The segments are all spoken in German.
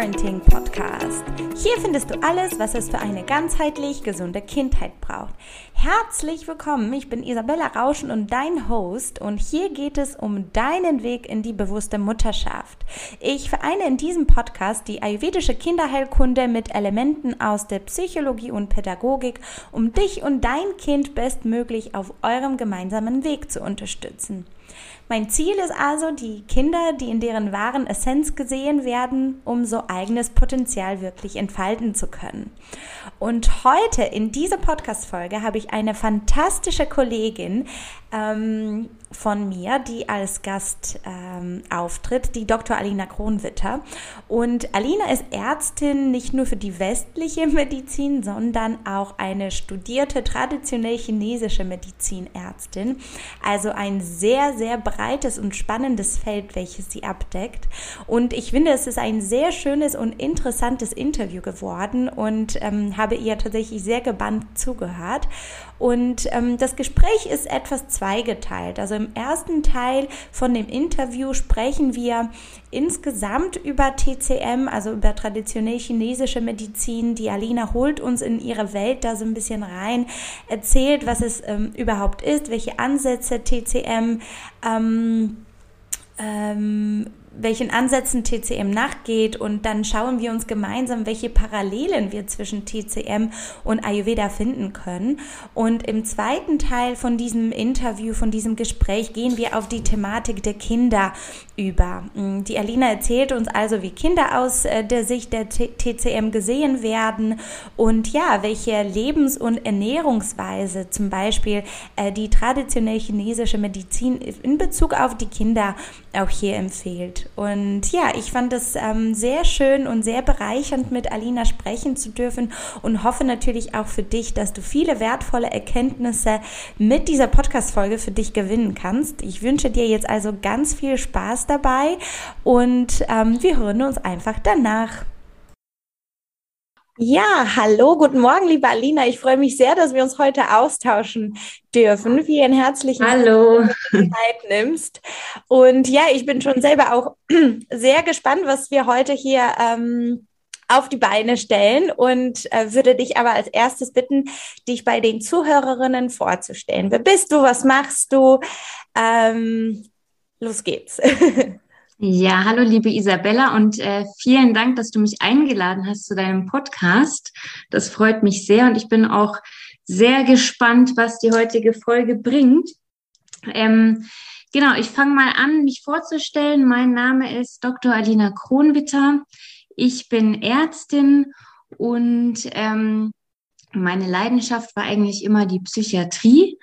Parenting Podcast. Hier findest du alles, was es für eine ganzheitlich gesunde Kindheit braucht. Herzlich willkommen, ich bin Isabella Rauschen und dein Host und hier geht es um deinen Weg in die bewusste Mutterschaft. Ich vereine in diesem Podcast die ayurvedische Kinderheilkunde mit Elementen aus der Psychologie und Pädagogik, um dich und dein Kind bestmöglich auf eurem gemeinsamen Weg zu unterstützen. Mein Ziel ist also, die Kinder, die in deren wahren Essenz gesehen werden, um so eigenes Potenzial wirklich entfalten zu können. Und heute in dieser Podcast-Folge habe ich eine fantastische Kollegin, ähm, von mir, die als Gast ähm, auftritt, die Dr. Alina Kronwitter. Und Alina ist Ärztin nicht nur für die westliche Medizin, sondern auch eine studierte traditionell chinesische Medizinärztin. Also ein sehr, sehr breites und spannendes Feld, welches sie abdeckt. Und ich finde, es ist ein sehr schönes und interessantes Interview geworden und ähm, habe ihr tatsächlich sehr gebannt zugehört. Und ähm, das Gespräch ist etwas zweigeteilt. Also im ersten Teil von dem Interview sprechen wir insgesamt über TCM, also über traditionell chinesische Medizin. Die Alina holt uns in ihre Welt da so ein bisschen rein, erzählt, was es ähm, überhaupt ist, welche Ansätze TCM ähm, ähm, welchen Ansätzen TCM nachgeht und dann schauen wir uns gemeinsam, welche Parallelen wir zwischen TCM und Ayurveda finden können. Und im zweiten Teil von diesem Interview, von diesem Gespräch gehen wir auf die Thematik der Kinder über. Mm, die Alina erzählt uns also, wie Kinder aus äh, der Sicht der TCM gesehen werden und ja, welche Lebens- und Ernährungsweise zum Beispiel äh, die traditionell chinesische Medizin in Bezug auf die Kinder auch hier empfiehlt. Und ja, ich fand es ähm, sehr schön und sehr bereichernd, mit Alina sprechen zu dürfen und hoffe natürlich auch für dich, dass du viele wertvolle Erkenntnisse mit dieser Podcast-Folge für dich gewinnen kannst. Ich wünsche dir jetzt also ganz viel Spaß dabei und ähm, wir hören uns einfach danach. Ja, hallo, guten Morgen, liebe Alina. Ich freue mich sehr, dass wir uns heute austauschen dürfen. Vielen herzlichen Dank, hallo. dass du die Zeit nimmst. Und ja, ich bin schon selber auch sehr gespannt, was wir heute hier ähm, auf die Beine stellen und äh, würde dich aber als erstes bitten, dich bei den Zuhörerinnen vorzustellen. Wer bist du? Was machst du? Ähm, los geht's. Ja, hallo liebe Isabella und äh, vielen Dank, dass du mich eingeladen hast zu deinem Podcast. Das freut mich sehr und ich bin auch sehr gespannt, was die heutige Folge bringt. Ähm, genau, ich fange mal an, mich vorzustellen. Mein Name ist Dr. Alina Kronwitter. Ich bin Ärztin und ähm, meine Leidenschaft war eigentlich immer die Psychiatrie.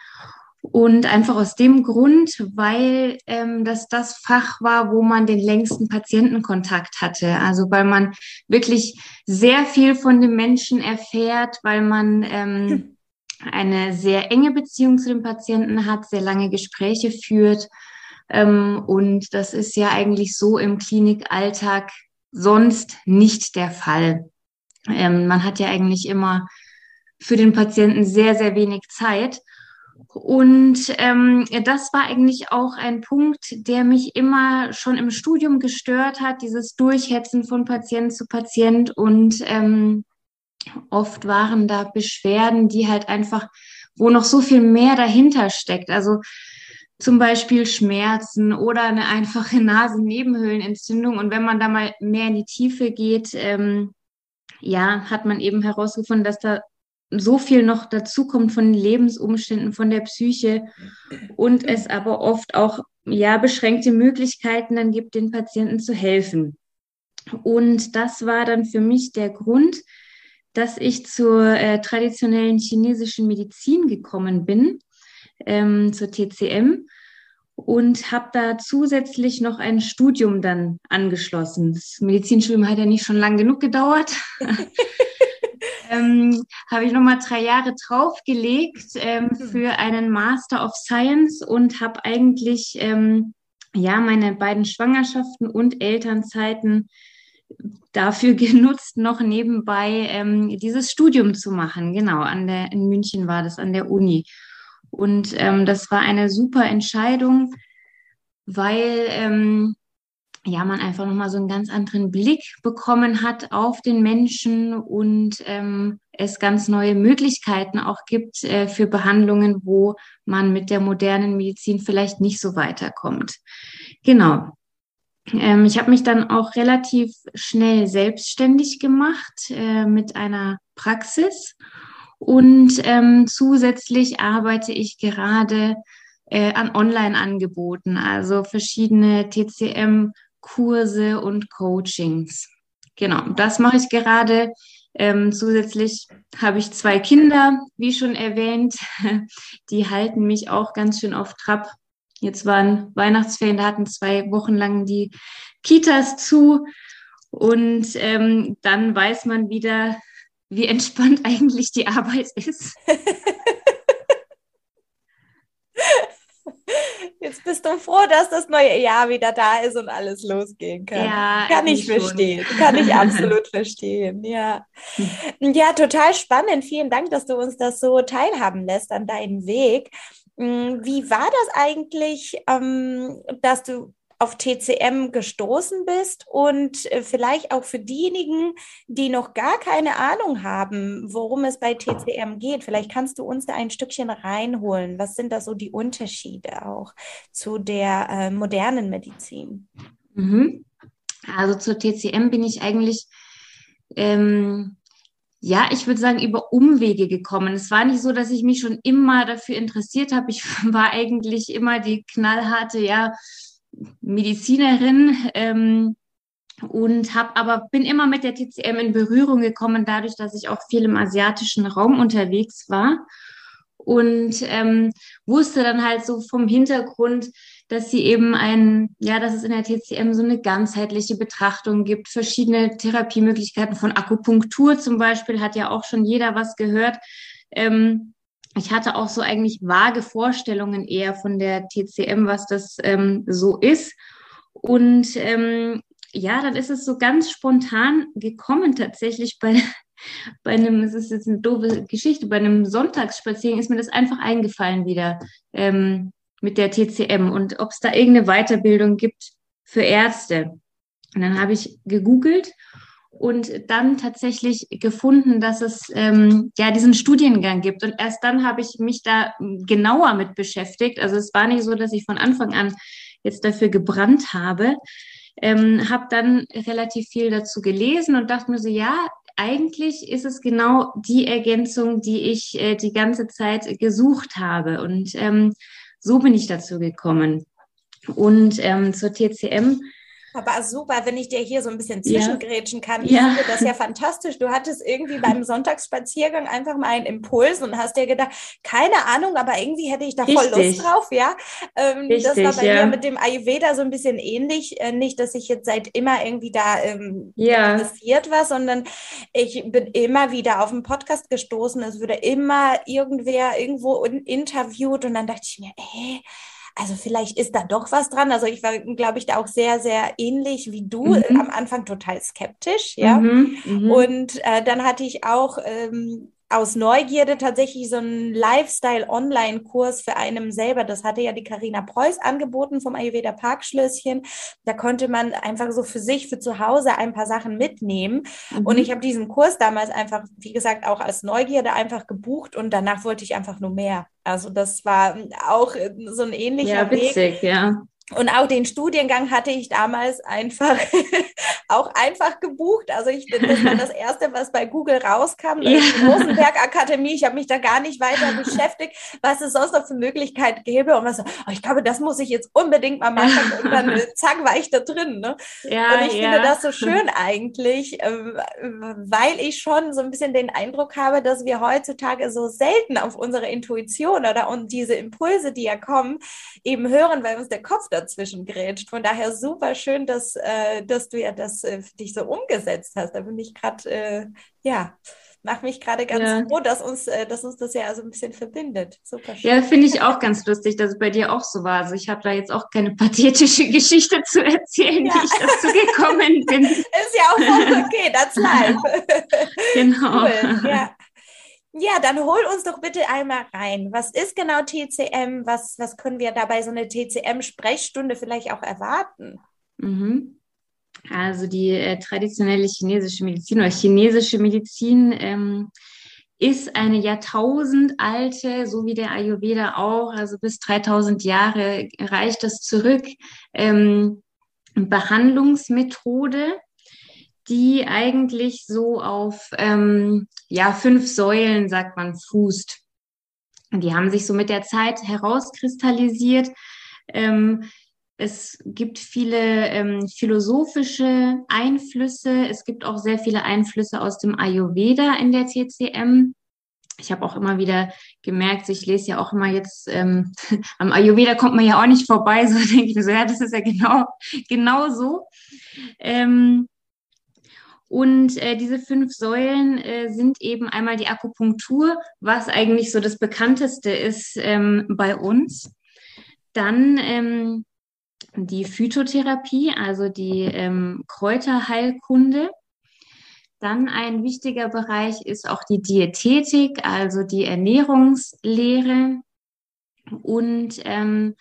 Und einfach aus dem Grund, weil ähm, das das Fach war, wo man den längsten Patientenkontakt hatte. Also weil man wirklich sehr viel von dem Menschen erfährt, weil man ähm, hm. eine sehr enge Beziehung zu dem Patienten hat, sehr lange Gespräche führt. Ähm, und das ist ja eigentlich so im Klinikalltag sonst nicht der Fall. Ähm, man hat ja eigentlich immer für den Patienten sehr, sehr wenig Zeit. Und ähm, das war eigentlich auch ein Punkt, der mich immer schon im Studium gestört hat, dieses Durchhetzen von Patient zu Patient. Und ähm, oft waren da Beschwerden, die halt einfach, wo noch so viel mehr dahinter steckt. Also zum Beispiel Schmerzen oder eine einfache Nasennebenhöhlenentzündung. Und wenn man da mal mehr in die Tiefe geht, ähm, ja, hat man eben herausgefunden, dass da so viel noch dazu kommt von den Lebensumständen, von der Psyche und es aber oft auch ja beschränkte Möglichkeiten dann gibt, den Patienten zu helfen. Und das war dann für mich der Grund, dass ich zur äh, traditionellen chinesischen Medizin gekommen bin, ähm, zur TCM und habe da zusätzlich noch ein Studium dann angeschlossen. Das Medizinstudium hat ja nicht schon lang genug gedauert. ähm, habe ich nochmal drei Jahre draufgelegt ähm, hm. für einen Master of Science und habe eigentlich ähm, ja meine beiden Schwangerschaften und Elternzeiten dafür genutzt, noch nebenbei ähm, dieses Studium zu machen. Genau, an der, in München war das, an der Uni. Und ähm, das war eine super Entscheidung, weil ähm, ja, man einfach nochmal so einen ganz anderen Blick bekommen hat auf den Menschen und ähm, es ganz neue Möglichkeiten auch gibt äh, für Behandlungen, wo man mit der modernen Medizin vielleicht nicht so weiterkommt. Genau. Ähm, ich habe mich dann auch relativ schnell selbstständig gemacht äh, mit einer Praxis und ähm, zusätzlich arbeite ich gerade äh, an Online-Angeboten, also verschiedene TCM-Kurse und Coachings. Genau, das mache ich gerade. Ähm, zusätzlich habe ich zwei Kinder, wie schon erwähnt. Die halten mich auch ganz schön auf Trab. Jetzt waren Weihnachtsferien, da hatten zwei Wochen lang die Kitas zu. Und ähm, dann weiß man wieder, wie entspannt eigentlich die Arbeit ist. Jetzt bist du froh, dass das neue Jahr wieder da ist und alles losgehen kann. Ja, kann ich verstehen. Schon. Kann ich absolut verstehen. Ja. Ja, total spannend. Vielen Dank, dass du uns das so teilhaben lässt an deinem Weg. Hm, wie war das eigentlich, ähm, dass du auf TCM gestoßen bist und äh, vielleicht auch für diejenigen, die noch gar keine Ahnung haben, worum es bei TCM geht. Vielleicht kannst du uns da ein Stückchen reinholen. Was sind da so die Unterschiede auch zu der äh, modernen Medizin? Mhm. Also zur TCM bin ich eigentlich ähm, ja, ich würde sagen, über Umwege gekommen. Es war nicht so, dass ich mich schon immer dafür interessiert habe. Ich war eigentlich immer die knallharte, ja, Medizinerin ähm, und habe aber bin immer mit der TCM in Berührung gekommen, dadurch, dass ich auch viel im asiatischen Raum unterwegs war und ähm, wusste dann halt so vom Hintergrund, dass sie eben ein, ja, dass es in der TCM so eine ganzheitliche Betrachtung gibt, verschiedene Therapiemöglichkeiten von Akupunktur zum Beispiel, hat ja auch schon jeder was gehört. Ähm, ich hatte auch so eigentlich vage Vorstellungen eher von der TCM, was das ähm, so ist. Und ähm, ja, dann ist es so ganz spontan gekommen tatsächlich bei, bei einem, es ist jetzt eine doofe Geschichte, bei einem Sonntagsspaziergang ist mir das einfach eingefallen wieder ähm, mit der TCM und ob es da irgendeine Weiterbildung gibt für Ärzte. Und dann habe ich gegoogelt und dann tatsächlich gefunden, dass es ähm, ja diesen Studiengang gibt. Und erst dann habe ich mich da genauer mit beschäftigt. Also es war nicht so, dass ich von Anfang an jetzt dafür gebrannt habe. Ähm, habe dann relativ viel dazu gelesen und dachte mir so, ja, eigentlich ist es genau die Ergänzung, die ich äh, die ganze Zeit gesucht habe. Und ähm, so bin ich dazu gekommen. Und ähm, zur TCM aber super, wenn ich dir hier so ein bisschen zwischengrätschen kann. Ich ja. finde das ja fantastisch. Du hattest irgendwie beim Sonntagsspaziergang einfach mal einen Impuls und hast dir gedacht, keine Ahnung, aber irgendwie hätte ich da voll Lust drauf, ja. Ähm, Richtig, das war bei ja. mir mit dem Ayurveda so ein bisschen ähnlich. Äh, nicht, dass ich jetzt seit immer irgendwie da ähm, ja. interessiert war, sondern ich bin immer wieder auf einen Podcast gestoßen. Es würde immer irgendwer irgendwo interviewt und dann dachte ich mir, ey, also vielleicht ist da doch was dran. Also ich war, glaube ich, da auch sehr, sehr ähnlich wie du. Mhm. Am Anfang total skeptisch, ja. Mhm, mh. Und äh, dann hatte ich auch ähm, aus Neugierde tatsächlich so einen Lifestyle-Online-Kurs für einem selber. Das hatte ja die Karina Preuß angeboten vom Ayurveda Parkschlösschen. Da konnte man einfach so für sich, für zu Hause ein paar Sachen mitnehmen. Mhm. Und ich habe diesen Kurs damals einfach, wie gesagt, auch als Neugierde einfach gebucht und danach wollte ich einfach nur mehr. Also das war auch so ein ähnlicher ja, witzig, Weg. Ja. Und auch den Studiengang hatte ich damals einfach auch einfach gebucht. Also ich, das war das erste, was bei Google rauskam, ja. die Rosenberg Akademie. Ich habe mich da gar nicht weiter beschäftigt, was es sonst noch für Möglichkeiten gäbe. Und was, oh, ich glaube, das muss ich jetzt unbedingt mal machen. Und dann äh, zack, war ich da drin. Ne? Ja, und ich ja. finde das so schön eigentlich, ähm, weil ich schon so ein bisschen den Eindruck habe, dass wir heutzutage so selten auf unsere Intuition oder und diese Impulse, die ja kommen, eben hören, weil uns der Kopf dazwischen grätscht. Von daher super schön, dass, äh, dass du ja das äh, für dich so umgesetzt hast. Da bin ich gerade, äh, ja, mache mich gerade ganz ja. froh, dass uns, äh, dass uns das ja so ein bisschen verbindet. Super schön. Ja, finde ich auch ganz lustig, dass es bei dir auch so war. Also ich habe da jetzt auch keine pathetische Geschichte zu erzählen, ja. wie ich dazu gekommen bin. Ist ja auch okay, that's live. genau. Cool. Ja. Ja, dann hol uns doch bitte einmal rein. Was ist genau TCM? Was, was können wir dabei so eine TCM-Sprechstunde vielleicht auch erwarten? Mhm. Also die äh, traditionelle chinesische Medizin oder chinesische Medizin ähm, ist eine jahrtausendalte, so wie der Ayurveda auch, also bis 3000 Jahre reicht das zurück, ähm, Behandlungsmethode, die eigentlich so auf ähm, ja fünf Säulen, sagt man, fußt. Die haben sich so mit der Zeit herauskristallisiert. Ähm, es gibt viele ähm, philosophische Einflüsse. Es gibt auch sehr viele Einflüsse aus dem Ayurveda in der TCM. Ich habe auch immer wieder gemerkt, ich lese ja auch immer jetzt, ähm, am Ayurveda kommt man ja auch nicht vorbei, so denke ich mir so, ja, das ist ja genau, genau so. Ähm, und äh, diese fünf Säulen äh, sind eben einmal die Akupunktur, was eigentlich so das bekannteste ist ähm, bei uns. Dann ähm, die Phytotherapie, also die ähm, Kräuterheilkunde. Dann ein wichtiger Bereich ist auch die Diätetik, also die Ernährungslehre und ähm,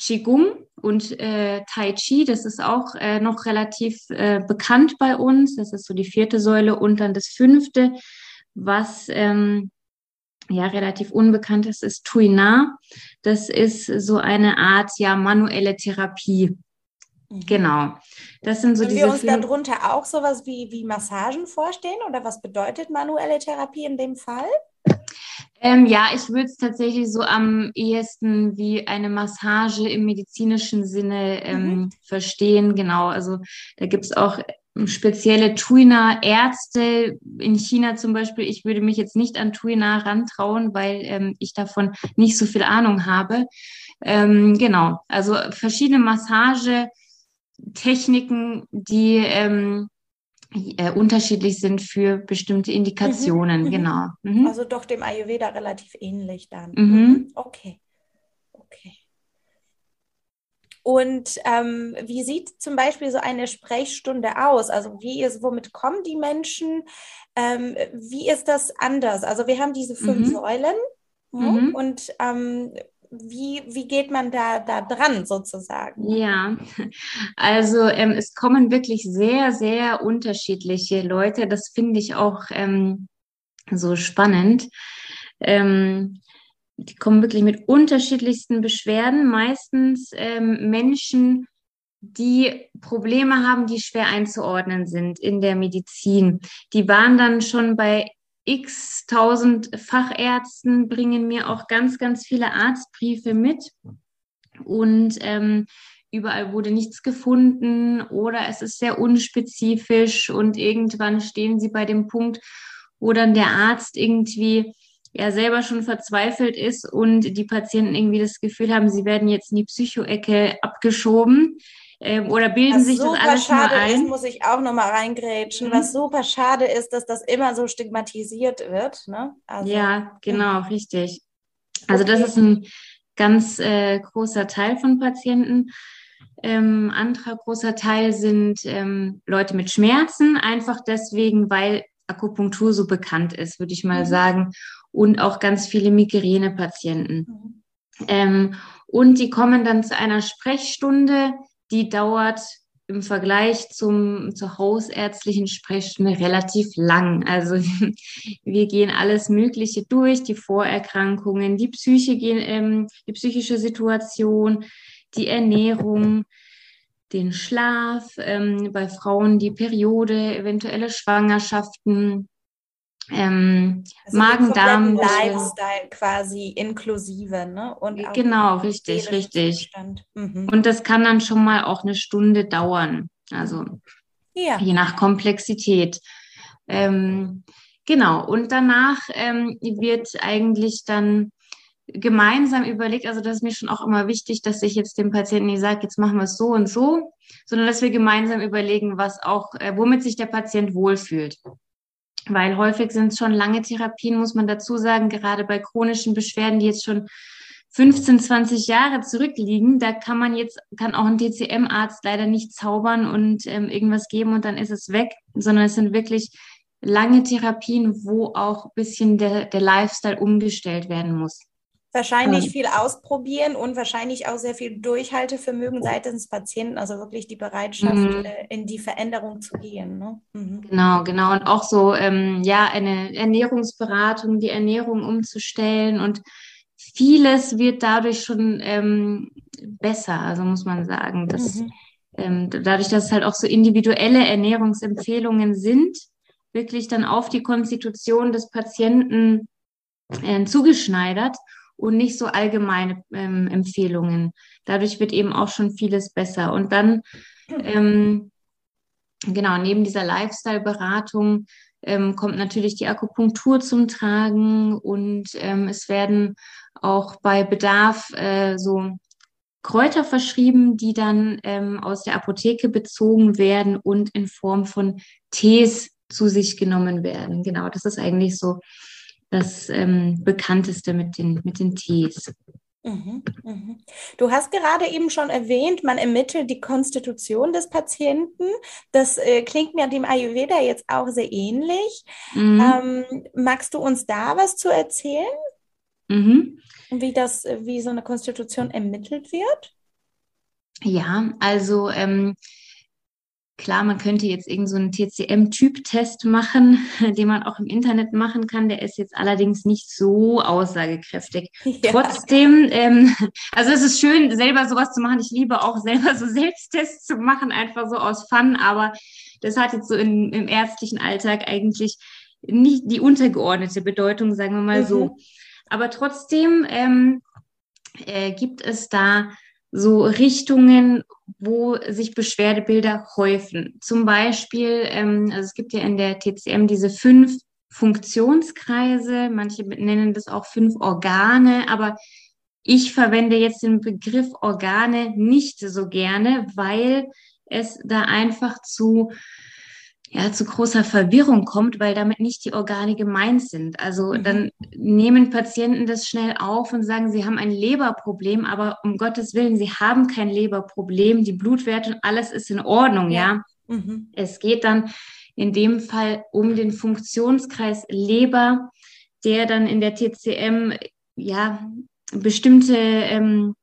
Qigong und äh, Tai Chi. Das ist auch äh, noch relativ äh, bekannt bei uns. Das ist so die vierte Säule und dann das fünfte, was ähm, ja relativ unbekannt ist, ist Tuina. Das ist so eine Art ja manuelle Therapie. Mhm. Genau. Das sind so Können diese wir uns darunter auch sowas wie, wie Massagen vorstellen oder was bedeutet manuelle Therapie in dem Fall? Ähm, ja, ich würde es tatsächlich so am ehesten wie eine Massage im medizinischen Sinne ähm, mhm. verstehen. Genau, also da gibt es auch spezielle Tuina-Ärzte in China zum Beispiel. Ich würde mich jetzt nicht an Tuina rantrauen, weil ähm, ich davon nicht so viel Ahnung habe. Ähm, genau, also verschiedene Massagetechniken, die ähm, äh, unterschiedlich sind für bestimmte Indikationen. Mhm. Genau. Mhm. Also doch dem Ayurveda relativ ähnlich dann. Mhm. mhm. Okay. Okay. Und ähm, wie sieht zum Beispiel so eine Sprechstunde aus? Also wie ist, womit kommen die Menschen? Ähm, wie ist das anders? Also wir haben diese fünf mhm. Säulen mhm. und ähm, wie, wie geht man da, da dran sozusagen? Ja, also ähm, es kommen wirklich sehr, sehr unterschiedliche Leute. Das finde ich auch ähm, so spannend. Ähm, die kommen wirklich mit unterschiedlichsten Beschwerden, meistens ähm, Menschen, die Probleme haben, die schwer einzuordnen sind in der Medizin. Die waren dann schon bei x tausend Fachärzten, bringen mir auch ganz, ganz viele Arztbriefe mit. Und ähm, überall wurde nichts gefunden oder es ist sehr unspezifisch und irgendwann stehen sie bei dem Punkt, wo dann der Arzt irgendwie ja selber schon verzweifelt ist und die Patienten irgendwie das Gefühl haben, sie werden jetzt in die Psychoecke abgeschoben ähm, oder bilden was sich das alles nur ein. Ist, muss ich auch nochmal reingrätschen. Mhm. Was super schade ist, dass das immer so stigmatisiert wird. Ne? Also, ja, genau, richtig. Also okay. das ist ein ganz äh, großer Teil von Patienten. Ähm, anderer großer Teil sind ähm, Leute mit Schmerzen, einfach deswegen, weil Akupunktur so bekannt ist, würde ich mal mhm. sagen und auch ganz viele Migränepatienten. Mhm. Ähm, und die kommen dann zu einer Sprechstunde, die dauert im Vergleich zum, zur hausärztlichen Sprechstunde relativ lang. Also wir gehen alles Mögliche durch, die Vorerkrankungen, die Psyche gehen, ähm, die psychische Situation, die Ernährung, den Schlaf, ähm, bei Frauen die Periode, eventuelle Schwangerschaften, ähm, also Magen-Darm. Lifestyle quasi inklusive, ne? Und genau, richtig, richtig. Mhm. Und das kann dann schon mal auch eine Stunde dauern. Also ja. je nach Komplexität. Ähm, genau. Und danach ähm, wird eigentlich dann gemeinsam überlegt, also das ist mir schon auch immer wichtig, dass ich jetzt dem Patienten nicht sage, jetzt machen wir es so und so, sondern dass wir gemeinsam überlegen, was auch, äh, womit sich der Patient wohlfühlt weil häufig sind es schon lange Therapien, muss man dazu sagen, gerade bei chronischen Beschwerden, die jetzt schon 15, 20 Jahre zurückliegen, da kann man jetzt, kann auch ein DCM-Arzt leider nicht zaubern und ähm, irgendwas geben und dann ist es weg, sondern es sind wirklich lange Therapien, wo auch bisschen der, der Lifestyle umgestellt werden muss. Wahrscheinlich ja. viel ausprobieren und wahrscheinlich auch sehr viel Durchhaltevermögen seitens Patienten, also wirklich die Bereitschaft, mhm. Äh, in die Veränderung zu gehen. Ne? Mhm. Genau, genau. Und auch so, ähm, ja, eine Ernährungsberatung, die Ernährung umzustellen und vieles wird dadurch schon ähm, besser, also muss man sagen. Dass, mhm. ähm, dadurch, dass es halt auch so individuelle Ernährungsempfehlungen sind, wirklich dann auf die Konstitution des Patienten äh, zugeschneidert und nicht so allgemeine ähm, Empfehlungen. Dadurch wird eben auch schon vieles besser. Und dann, ähm, genau, neben dieser Lifestyle-Beratung ähm, kommt natürlich die Akupunktur zum Tragen und ähm, es werden auch bei Bedarf äh, so Kräuter verschrieben, die dann ähm, aus der Apotheke bezogen werden und in Form von Tees zu sich genommen werden. Genau, das ist eigentlich so das ähm, bekannteste mit den, mit den Tees. Mhm, mhm. Du hast gerade eben schon erwähnt, man ermittelt die Konstitution des Patienten. Das äh, klingt mir dem Ayurveda jetzt auch sehr ähnlich. Mhm. Ähm, magst du uns da was zu erzählen? Mhm. Wie das, wie so eine Konstitution ermittelt wird? Ja, also ähm, Klar, man könnte jetzt irgendeinen so TCM-Typ-Test machen, den man auch im Internet machen kann. Der ist jetzt allerdings nicht so aussagekräftig. Ja. Trotzdem, ähm, also es ist schön, selber sowas zu machen. Ich liebe auch selber so Selbsttests zu machen, einfach so aus Fun. Aber das hat jetzt so in, im ärztlichen Alltag eigentlich nicht die untergeordnete Bedeutung, sagen wir mal mhm. so. Aber trotzdem ähm, äh, gibt es da so Richtungen, wo sich Beschwerdebilder häufen. Zum Beispiel, ähm, also es gibt ja in der TCM diese fünf Funktionskreise, manche nennen das auch fünf Organe, aber ich verwende jetzt den Begriff Organe nicht so gerne, weil es da einfach zu ja, zu großer Verwirrung kommt, weil damit nicht die Organe gemeint sind. Also mhm. dann nehmen Patienten das schnell auf und sagen, sie haben ein Leberproblem, aber um Gottes Willen, sie haben kein Leberproblem, die Blutwerte und alles ist in Ordnung, ja. ja? Mhm. Es geht dann in dem Fall um den Funktionskreis Leber, der dann in der TCM ja bestimmte ähm,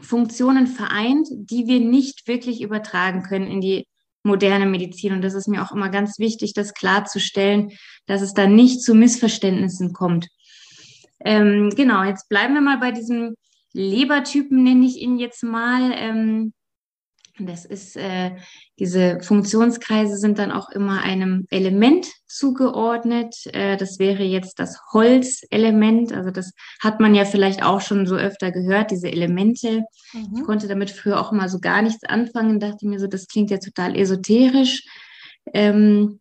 Funktionen vereint, die wir nicht wirklich übertragen können in die moderne Medizin. Und das ist mir auch immer ganz wichtig, das klarzustellen, dass es da nicht zu Missverständnissen kommt. Ähm, genau, jetzt bleiben wir mal bei diesem Lebertypen, nenne ich ihn jetzt mal. Ähm, das ist, äh, diese Funktionskreise sind dann auch immer einem Element zugeordnet. Äh, das wäre jetzt das Holzelement. Also das hat man ja vielleicht auch schon so öfter gehört, diese Elemente. Mhm. Ich konnte damit früher auch immer so gar nichts anfangen, dachte mir so, das klingt ja total esoterisch. Ähm,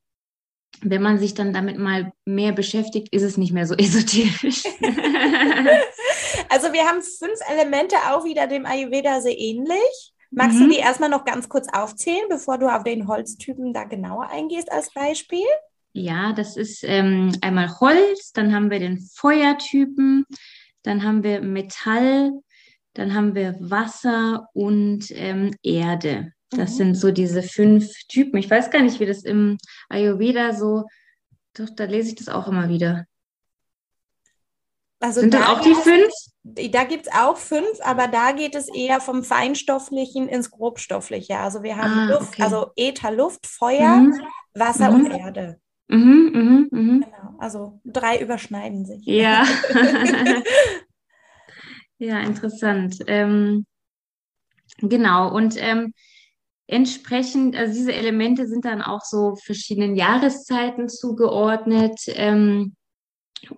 wenn man sich dann damit mal mehr beschäftigt, ist es nicht mehr so esoterisch. also wir haben fünf Elemente auch wieder dem Ayurveda sehr ähnlich. Magst mhm. du die erstmal noch ganz kurz aufzählen, bevor du auf den Holztypen da genauer eingehst als Beispiel? Ja, das ist ähm, einmal Holz, dann haben wir den Feuertypen, dann haben wir Metall, dann haben wir Wasser und ähm, Erde. Das mhm. sind so diese fünf Typen. Ich weiß gar nicht, wie das im Ayurveda so, doch, da lese ich das auch immer wieder. Also Sind da das auch die fünf? Da gibt es auch fünf, aber da geht es eher vom Feinstofflichen ins Grobstoffliche. Also wir haben ah, Luft, okay. also Äther, Luft, Feuer, mhm. Wasser mhm. und Erde. Mhm, mhm, mhm. Genau. Also drei überschneiden sich. Ja. ja, interessant. Ähm, genau. Und ähm, entsprechend, also diese Elemente sind dann auch so verschiedenen Jahreszeiten zugeordnet. Ähm,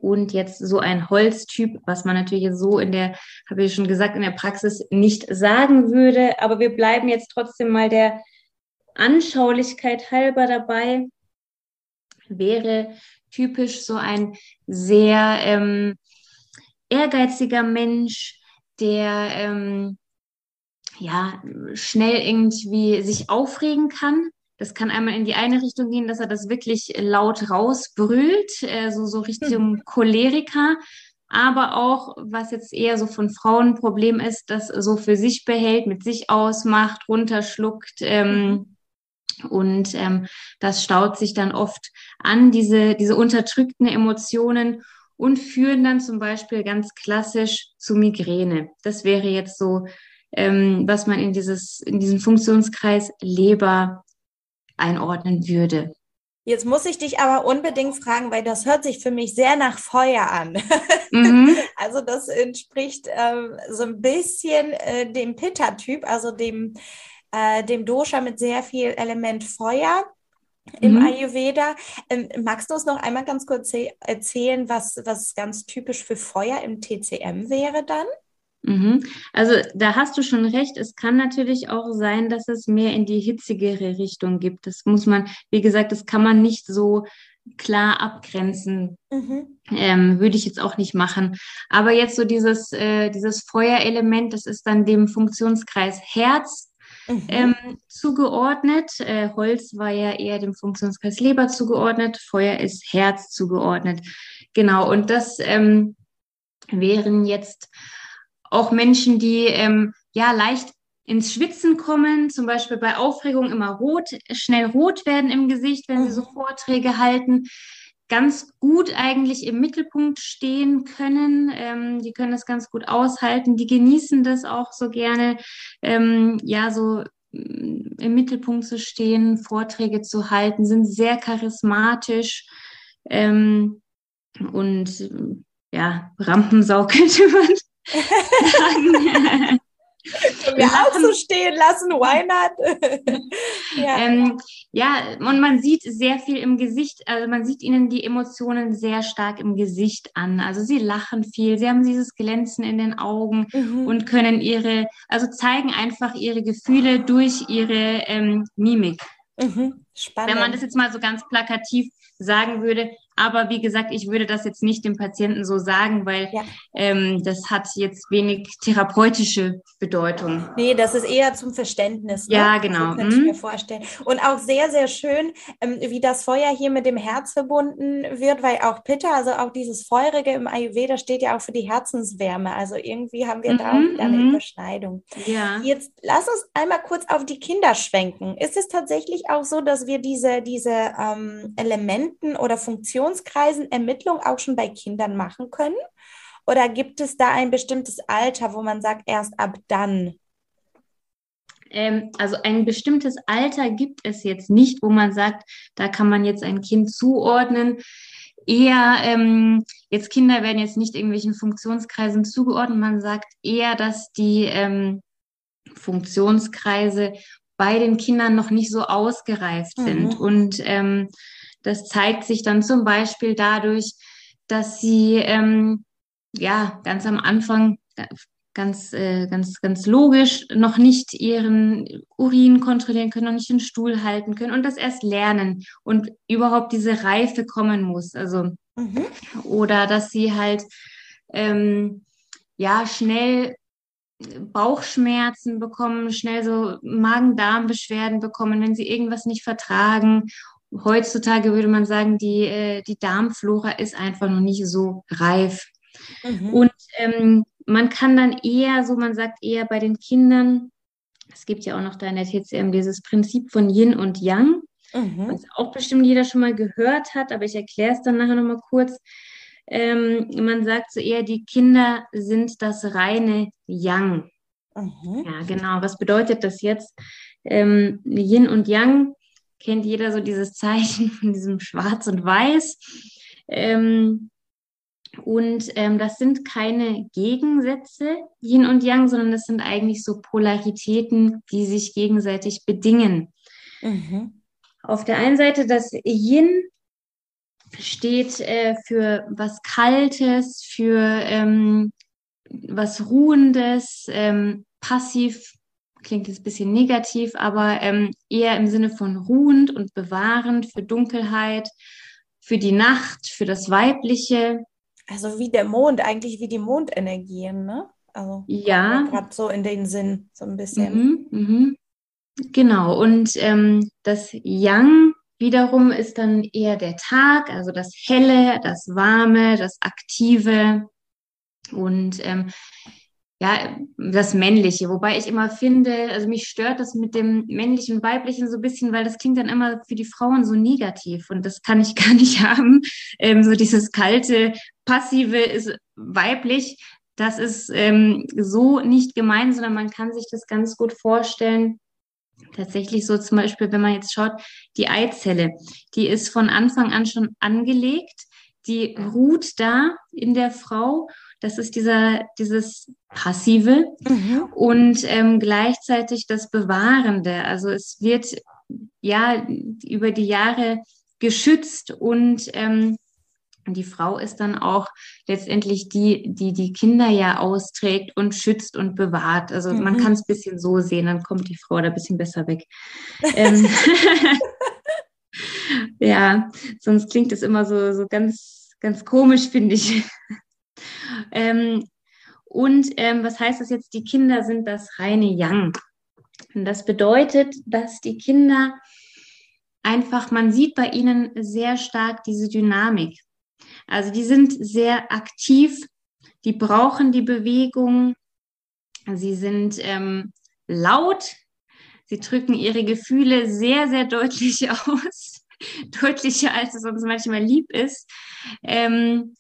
und jetzt so ein Holztyp, was man natürlich so in der, habe ich schon gesagt, in der Praxis nicht sagen würde. Aber wir bleiben jetzt trotzdem mal der Anschaulichkeit halber dabei. Wäre typisch so ein sehr ähm, ehrgeiziger Mensch, der ähm, ja schnell irgendwie sich aufregen kann, das kann einmal in die eine Richtung gehen, dass er das wirklich laut rausbrüllt, äh, so, so Richtung mhm. Choleriker. Aber auch, was jetzt eher so von Frauen ein Problem ist, das so für sich behält, mit sich ausmacht, runterschluckt. Ähm, mhm. Und ähm, das staut sich dann oft an, diese, diese unterdrückten Emotionen. und führen dann zum Beispiel ganz klassisch zu Migräne. Das wäre jetzt so, ähm, was man in dieses, in diesen Funktionskreis Leber einordnen würde. Jetzt muss ich dich aber unbedingt fragen, weil das hört sich für mich sehr nach Feuer an. Mhm. Also das entspricht ähm, so ein bisschen äh, dem Pitta-Typ, also dem, äh, dem Dosha mit sehr viel Element Feuer im mhm. Ayurveda. Ähm, magst du uns noch einmal ganz kurz erzählen, was, was ganz typisch für Feuer im TCM wäre dann? Mhm. Also da hast du schon recht. Es kann natürlich auch sein, dass es mehr in die hitzigere Richtung gibt. Das muss man, wie gesagt, das kann man nicht so klar abgrenzen. Mhm. Ähm, würde ich jetzt auch nicht machen. Aber jetzt so dieses, äh, dieses Feuerelement, das ist dann dem Funktionskreis Herz mhm. ähm, zugeordnet. Äh, Holz war ja eher dem Funktionskreis Leber zugeordnet. Feuer ist Herz zugeordnet. Genau. Und das ähm, wären jetzt auch Menschen, die ähm, ja leicht ins Schwitzen kommen, zum Beispiel bei Aufregung immer rot, schnell rot werden im Gesicht, wenn sie so mhm. Vorträge halten, ganz gut eigentlich im Mittelpunkt stehen können. Ähm, die können das ganz gut aushalten, die genießen das auch so gerne, ähm, ja, so mm, im Mittelpunkt zu stehen, Vorträge zu halten, sind sehr charismatisch ähm, und ja, Rampensau könnte man sagen. wir auch so stehen lassen, why not? ja. Ähm, ja, und man sieht sehr viel im Gesicht, also man sieht ihnen die Emotionen sehr stark im Gesicht an. Also sie lachen viel, sie haben dieses Glänzen in den Augen mhm. und können ihre, also zeigen einfach ihre Gefühle durch ihre ähm, Mimik. Mhm. Spannend. Wenn man das jetzt mal so ganz plakativ sagen würde, aber wie gesagt, ich würde das jetzt nicht dem Patienten so sagen, weil ja. ähm, das hat jetzt wenig therapeutische Bedeutung. Nee, das ist eher zum Verständnis. Ne? Ja, genau. So könnte ich mir mhm. vorstellen. Und auch sehr, sehr schön, ähm, wie das Feuer hier mit dem Herz verbunden wird, weil auch Pitta, also auch dieses Feurige im Ayurveda steht ja auch für die Herzenswärme. Also irgendwie haben wir mhm, da auch wieder eine mhm. Überschneidung. Ja. Jetzt lass uns einmal kurz auf die Kinder schwenken. Ist es tatsächlich auch so, dass wir diese, diese ähm, Elementen oder Funktionen Funktionskreisen Ermittlung auch schon bei Kindern machen können? Oder gibt es da ein bestimmtes Alter, wo man sagt, erst ab dann? Ähm, also ein bestimmtes Alter gibt es jetzt nicht, wo man sagt, da kann man jetzt ein Kind zuordnen. Eher, ähm, jetzt Kinder werden jetzt nicht irgendwelchen Funktionskreisen zugeordnet. Man sagt eher, dass die ähm, Funktionskreise bei den Kindern noch nicht so ausgereift mhm. sind. Und ähm, das zeigt sich dann zum Beispiel dadurch, dass sie ähm, ja ganz am Anfang ganz, äh, ganz, ganz logisch noch nicht ihren Urin kontrollieren können, noch nicht den Stuhl halten können und das erst lernen und überhaupt diese Reife kommen muss. Also mhm. oder dass sie halt ähm, ja schnell Bauchschmerzen bekommen, schnell so Magen-Darm-Beschwerden bekommen, wenn sie irgendwas nicht vertragen heutzutage würde man sagen, die, äh, die Darmflora ist einfach noch nicht so reif. Mhm. Und ähm, man kann dann eher, so man sagt eher bei den Kindern, es gibt ja auch noch da in der TCM dieses Prinzip von Yin und Yang, mhm. was auch bestimmt jeder schon mal gehört hat, aber ich erkläre es dann nachher nochmal kurz. Ähm, man sagt so eher, die Kinder sind das reine Yang. Mhm. Ja, genau. Was bedeutet das jetzt? Ähm, Yin und Yang kennt jeder so dieses Zeichen von diesem Schwarz und Weiß. Ähm, und ähm, das sind keine Gegensätze, Yin und Yang, sondern das sind eigentlich so Polaritäten, die sich gegenseitig bedingen. Mhm. Auf der einen Seite das Yin steht äh, für was Kaltes, für ähm, was Ruhendes, ähm, passiv klingt jetzt ein bisschen negativ, aber ähm, eher im Sinne von ruhend und bewahrend für Dunkelheit, für die Nacht, für das Weibliche. Also wie der Mond, eigentlich wie die Mondenergien, ne? Also ja. Gerade so in den Sinn, so ein bisschen. Mhm, mhm. Genau, und ähm, das Yang wiederum ist dann eher der Tag, also das Helle, das Warme, das Aktive. Und ähm, ja, das Männliche. Wobei ich immer finde, also mich stört das mit dem Männlichen und Weiblichen so ein bisschen, weil das klingt dann immer für die Frauen so negativ und das kann ich gar nicht haben. Ähm, so dieses kalte, passive ist weiblich. Das ist ähm, so nicht gemeint, sondern man kann sich das ganz gut vorstellen. Tatsächlich so zum Beispiel, wenn man jetzt schaut, die Eizelle, die ist von Anfang an schon angelegt, die ruht da in der Frau das ist dieser, dieses Passive mhm. und ähm, gleichzeitig das Bewahrende. Also es wird ja über die Jahre geschützt und ähm, die Frau ist dann auch letztendlich die, die die Kinder ja austrägt und schützt und bewahrt. Also mhm. man kann es ein bisschen so sehen, dann kommt die Frau da ein bisschen besser weg. ähm, ja, sonst klingt es immer so, so ganz, ganz komisch, finde ich. Ähm, und ähm, was heißt das jetzt? Die Kinder sind das reine Yang. Und das bedeutet, dass die Kinder einfach, man sieht bei ihnen sehr stark diese Dynamik. Also die sind sehr aktiv, die brauchen die Bewegung, sie sind ähm, laut, sie drücken ihre Gefühle sehr, sehr deutlich aus, deutlicher als es uns manchmal lieb ist. Ähm,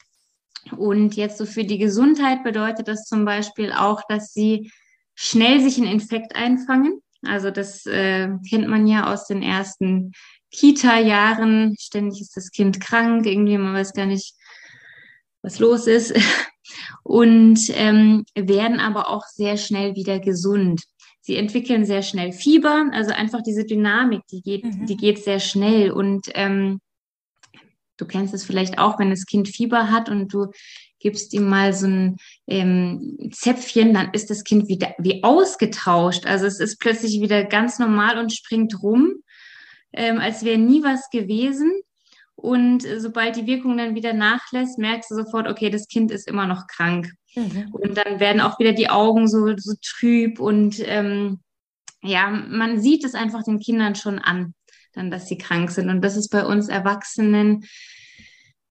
und jetzt so für die Gesundheit bedeutet das zum Beispiel auch, dass sie schnell sich einen Infekt einfangen. Also das äh, kennt man ja aus den ersten Kita-Jahren. Ständig ist das Kind krank, irgendwie man weiß gar nicht, was los ist. Und ähm, werden aber auch sehr schnell wieder gesund. Sie entwickeln sehr schnell Fieber, also einfach diese Dynamik, die geht, mhm. die geht sehr schnell und ähm, Du kennst es vielleicht auch, wenn das Kind Fieber hat und du gibst ihm mal so ein ähm, Zäpfchen, dann ist das Kind wieder wie ausgetauscht. Also es ist plötzlich wieder ganz normal und springt rum, ähm, als wäre nie was gewesen. Und sobald die Wirkung dann wieder nachlässt, merkst du sofort, okay, das Kind ist immer noch krank. Mhm. Und dann werden auch wieder die Augen so, so trüb und ähm, ja, man sieht es einfach den Kindern schon an dann, dass sie krank sind. Und das ist bei uns Erwachsenen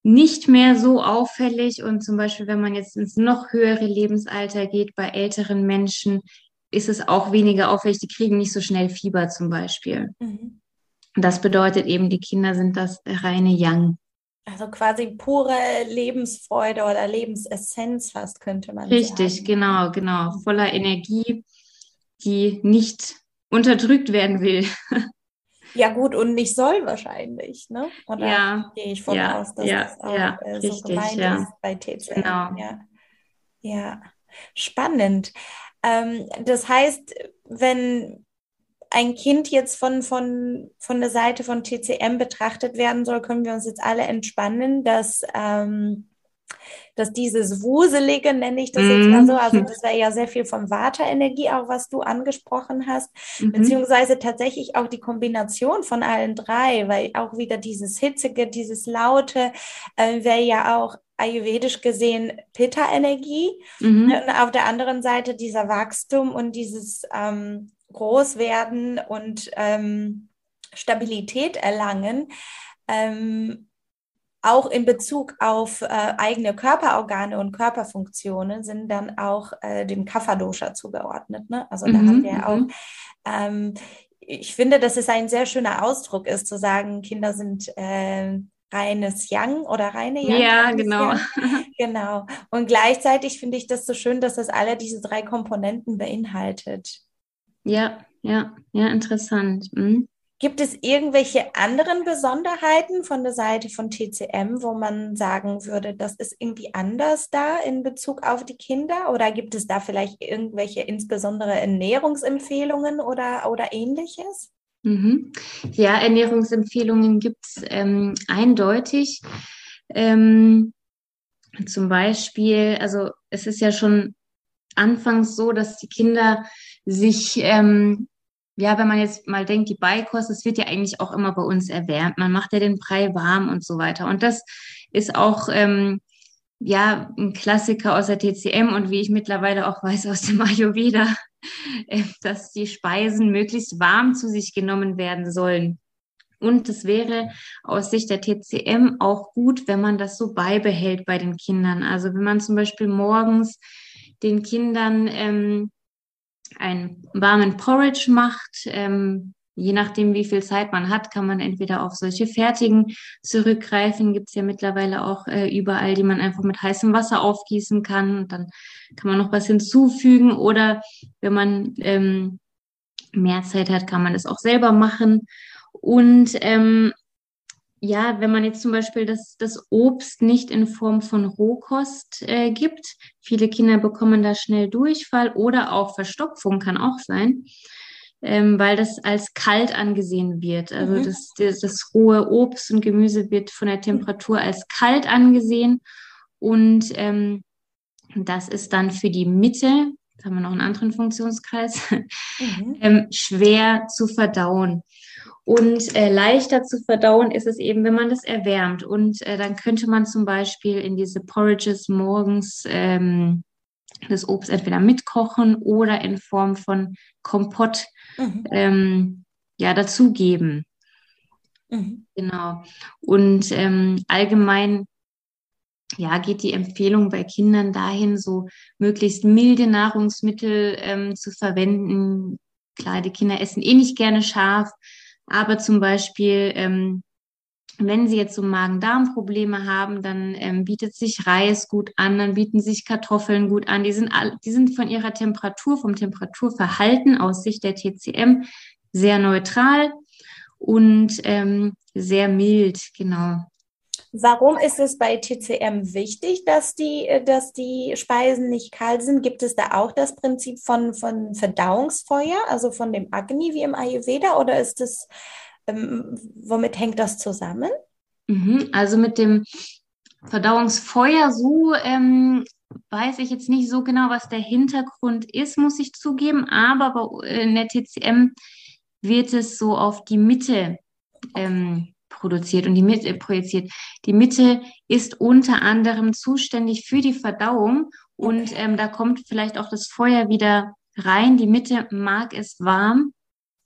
nicht mehr so auffällig. Und zum Beispiel, wenn man jetzt ins noch höhere Lebensalter geht, bei älteren Menschen, ist es auch weniger auffällig. Die kriegen nicht so schnell Fieber zum Beispiel. Mhm. Das bedeutet eben, die Kinder sind das reine Young. Also quasi pure Lebensfreude oder Lebensessenz fast, könnte man Richtig, sagen. Richtig, genau, genau. Voller Energie, die nicht unterdrückt werden will. Ja, gut, und nicht soll wahrscheinlich, ne? Oder ja. gehe ich von ja. aus, dass ja. das auch ja. äh, so Richtig, gemeint ja. ist bei TCM. Genau. Ja. ja, spannend. Ähm, das heißt, wenn ein Kind jetzt von, von, von der Seite von TCM betrachtet werden soll, können wir uns jetzt alle entspannen, dass ähm, dass dieses Wuselige, nenne ich das jetzt mal so, also mhm. das wäre ja sehr viel von Vata-Energie, auch was du angesprochen hast, mhm. beziehungsweise tatsächlich auch die Kombination von allen drei, weil auch wieder dieses Hitzige, dieses Laute äh, wäre ja auch ayurvedisch gesehen Pitta-Energie mhm. Und auf der anderen Seite dieser Wachstum und dieses ähm, Großwerden und ähm, Stabilität erlangen. Ähm, auch in Bezug auf äh, eigene Körperorgane und Körperfunktionen sind dann auch äh, dem Kapha-Dosha zugeordnet. Ne? Also da mhm, haben wir auch, mhm. ähm, ich finde, dass es ein sehr schöner Ausdruck ist, zu sagen, Kinder sind äh, reines Yang oder reine Yang. Ja, genau. Yang. Genau. Und gleichzeitig finde ich das so schön, dass das alle diese drei Komponenten beinhaltet. Ja, ja, ja, interessant. Mhm. Gibt es irgendwelche anderen Besonderheiten von der Seite von TCM, wo man sagen würde, das ist irgendwie anders da in Bezug auf die Kinder? Oder gibt es da vielleicht irgendwelche insbesondere Ernährungsempfehlungen oder, oder ähnliches? Mhm. Ja, Ernährungsempfehlungen gibt es ähm, eindeutig. Ähm, zum Beispiel, also es ist ja schon anfangs so, dass die Kinder sich ähm, ja, wenn man jetzt mal denkt, die Beikost, das wird ja eigentlich auch immer bei uns erwärmt. Man macht ja den Brei warm und so weiter. Und das ist auch ähm, ja ein Klassiker aus der TCM und wie ich mittlerweile auch weiß aus dem Ayurveda, äh, dass die Speisen möglichst warm zu sich genommen werden sollen. Und es wäre aus Sicht der TCM auch gut, wenn man das so beibehält bei den Kindern. Also wenn man zum Beispiel morgens den Kindern ähm, einen warmen Porridge macht. Ähm, je nachdem, wie viel Zeit man hat, kann man entweder auf solche fertigen zurückgreifen. Gibt es ja mittlerweile auch äh, überall, die man einfach mit heißem Wasser aufgießen kann. Und dann kann man noch was hinzufügen. Oder wenn man ähm, mehr Zeit hat, kann man das auch selber machen. Und ähm, ja, wenn man jetzt zum Beispiel das, das Obst nicht in Form von Rohkost äh, gibt, viele Kinder bekommen da schnell Durchfall oder auch Verstopfung kann auch sein, ähm, weil das als kalt angesehen wird. Also mhm. das, das, das rohe Obst und Gemüse wird von der Temperatur als kalt angesehen und ähm, das ist dann für die Mitte, da haben wir noch einen anderen Funktionskreis, mhm. ähm, schwer zu verdauen. Und äh, leichter zu verdauen ist es eben, wenn man das erwärmt. Und äh, dann könnte man zum Beispiel in diese Porridges morgens ähm, das Obst entweder mitkochen oder in Form von Kompott mhm. ähm, ja, dazugeben. Mhm. Genau. Und ähm, allgemein ja, geht die Empfehlung bei Kindern dahin, so möglichst milde Nahrungsmittel ähm, zu verwenden. Klar, die Kinder essen eh nicht gerne scharf, aber zum Beispiel, ähm, wenn Sie jetzt so Magen-Darm-Probleme haben, dann ähm, bietet sich Reis gut an, dann bieten sich Kartoffeln gut an. Die sind, die sind von ihrer Temperatur, vom Temperaturverhalten aus Sicht der TCM sehr neutral und ähm, sehr mild, genau. Warum ist es bei TCM wichtig, dass die, dass die Speisen nicht kalt sind? Gibt es da auch das Prinzip von, von Verdauungsfeuer, also von dem Agni wie im Ayurveda, oder ist es, ähm, womit hängt das zusammen? Mhm, also mit dem Verdauungsfeuer, so ähm, weiß ich jetzt nicht so genau, was der Hintergrund ist, muss ich zugeben, aber in der TCM wird es so auf die Mitte ähm, produziert und die Mitte äh, projiziert. Die Mitte ist unter anderem zuständig für die Verdauung und ähm, da kommt vielleicht auch das Feuer wieder rein. Die Mitte mag es warm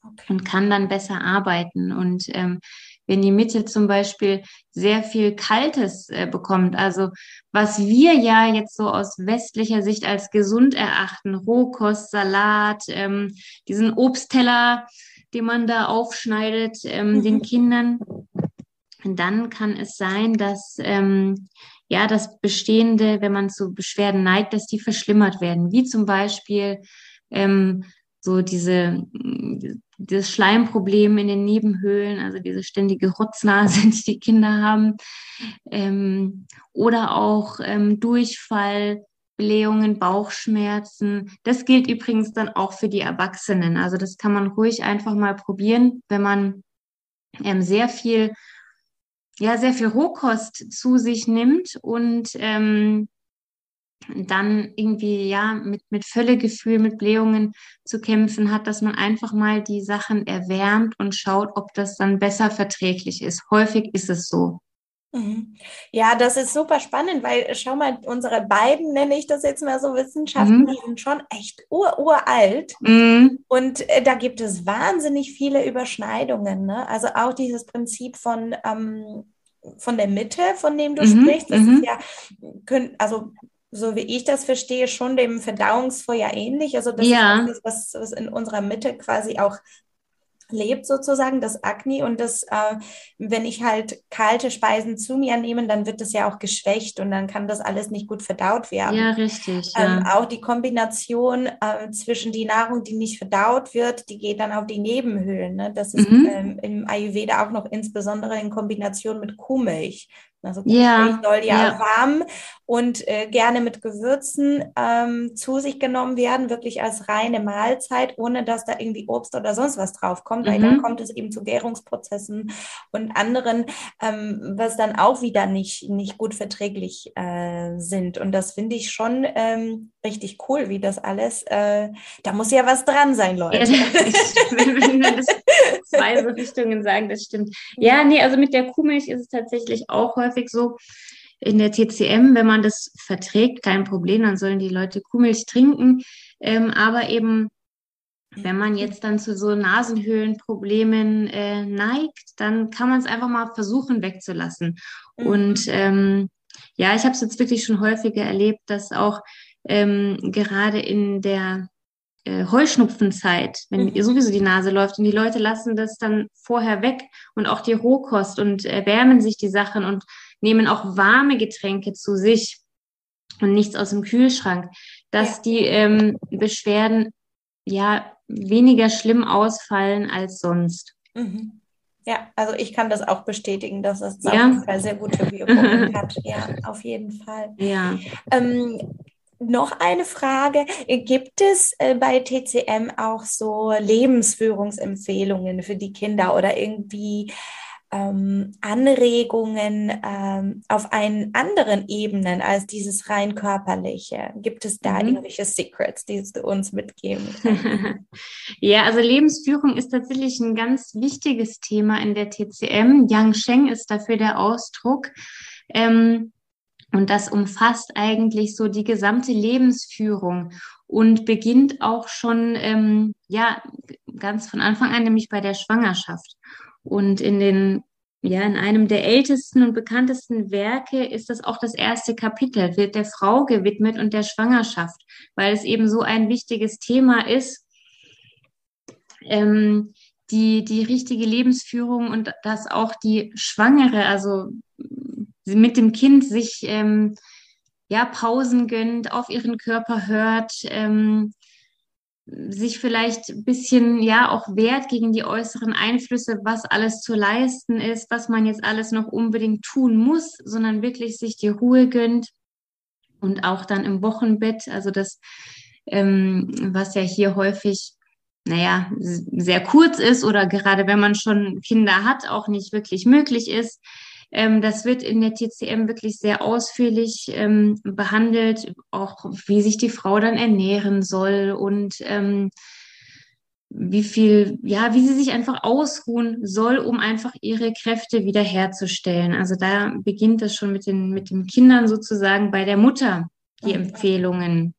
okay. und kann dann besser arbeiten. Und ähm, wenn die Mitte zum Beispiel sehr viel Kaltes äh, bekommt, also was wir ja jetzt so aus westlicher Sicht als gesund erachten, Rohkost, Salat, ähm, diesen Obstteller, den man da aufschneidet, ähm, mhm. den Kindern, dann kann es sein, dass ähm, ja das Bestehende, wenn man zu Beschwerden neigt, dass die verschlimmert werden, wie zum Beispiel ähm, so diese das Schleimproblem in den Nebenhöhlen, also diese ständige Rotznase, die die Kinder haben, ähm, oder auch ähm, Durchfall, Blähungen, Bauchschmerzen. Das gilt übrigens dann auch für die Erwachsenen. Also das kann man ruhig einfach mal probieren, wenn man ähm, sehr viel ja sehr viel Rohkost zu sich nimmt und ähm, dann irgendwie ja mit, mit Völlegefühl, mit Blähungen zu kämpfen hat, dass man einfach mal die Sachen erwärmt und schaut, ob das dann besser verträglich ist. Häufig ist es so. Mhm. Ja, das ist super spannend, weil schau mal, unsere beiden, nenne ich das jetzt mal so, Wissenschaften, mhm. die sind schon echt ur uralt. Mhm. Und äh, da gibt es wahnsinnig viele Überschneidungen. Ne? Also auch dieses Prinzip von, ähm, von der Mitte, von dem du mhm. sprichst, das ist mhm. ja, können, also so wie ich das verstehe, schon dem Verdauungsfeuer ähnlich. Also das ja. ist das, was, was in unserer Mitte quasi auch lebt sozusagen, das Akne. Und das, äh, wenn ich halt kalte Speisen zu mir nehme, dann wird das ja auch geschwächt und dann kann das alles nicht gut verdaut werden. Ja, richtig. Ähm, ja. Auch die Kombination äh, zwischen die Nahrung, die nicht verdaut wird, die geht dann auf die Nebenhöhlen. Ne? Das ist mhm. ähm, im Ayurveda auch noch insbesondere in Kombination mit Kuhmilch. Also ja, soll ja, ja, warm und äh, gerne mit Gewürzen ähm, zu sich genommen werden, wirklich als reine Mahlzeit, ohne dass da irgendwie Obst oder sonst was draufkommt, mhm. weil dann kommt es eben zu Gärungsprozessen und anderen, ähm, was dann auch wieder nicht, nicht gut verträglich äh, sind. Und das finde ich schon ähm, richtig cool, wie das alles, äh, da muss ja was dran sein, Leute. Ja, wenn wir das zwei so Richtungen sagen, das stimmt. Ja, nee, also mit der Kuhmilch ist es tatsächlich auch häufig so, in der TCM, wenn man das verträgt, kein Problem, dann sollen die Leute Kuhmilch trinken. Ähm, aber eben, wenn man jetzt dann zu so Nasenhöhlenproblemen äh, neigt, dann kann man es einfach mal versuchen wegzulassen. Mhm. Und ähm, ja, ich habe es jetzt wirklich schon häufiger erlebt, dass auch ähm, gerade in der äh, Heuschnupfenzeit, wenn mhm. sowieso die Nase läuft und die Leute lassen das dann vorher weg und auch die Rohkost und erwärmen sich die Sachen und nehmen auch warme Getränke zu sich und nichts aus dem Kühlschrank, dass ja. die ähm, Beschwerden ja weniger schlimm ausfallen als sonst. Mhm. Ja, also ich kann das auch bestätigen, dass es ja. auf jeden Fall sehr gute Wirkungen hat. Ja, auf jeden Fall. Ja. Ähm, noch eine Frage. Gibt es äh, bei TCM auch so Lebensführungsempfehlungen für die Kinder oder irgendwie ähm, Anregungen ähm, auf einen anderen Ebenen als dieses rein körperliche? Gibt es da mhm. irgendwelche Secrets, die du uns mitgeben kannst? ja, also Lebensführung ist tatsächlich ein ganz wichtiges Thema in der TCM. Yang Sheng ist dafür der Ausdruck. Ähm, und das umfasst eigentlich so die gesamte Lebensführung und beginnt auch schon, ähm, ja, ganz von Anfang an, nämlich bei der Schwangerschaft. Und in den, ja, in einem der ältesten und bekanntesten Werke ist das auch das erste Kapitel, wird der Frau gewidmet und der Schwangerschaft, weil es eben so ein wichtiges Thema ist, ähm, die, die richtige Lebensführung und dass auch die Schwangere, also mit dem Kind sich ähm, ja Pausen gönnt, auf ihren Körper hört, ähm, sich vielleicht ein bisschen ja auch wehrt gegen die äußeren Einflüsse, was alles zu leisten ist, was man jetzt alles noch unbedingt tun muss, sondern wirklich sich die Ruhe gönnt und auch dann im Wochenbett, also das, ähm, was ja hier häufig, naja, sehr kurz ist oder gerade wenn man schon Kinder hat, auch nicht wirklich möglich ist, ähm, das wird in der TCM wirklich sehr ausführlich ähm, behandelt, auch wie sich die Frau dann ernähren soll und ähm, wie viel, ja, wie sie sich einfach ausruhen soll, um einfach ihre Kräfte wiederherzustellen. Also da beginnt das schon mit den, mit den Kindern sozusagen bei der Mutter, die mhm. Empfehlungen.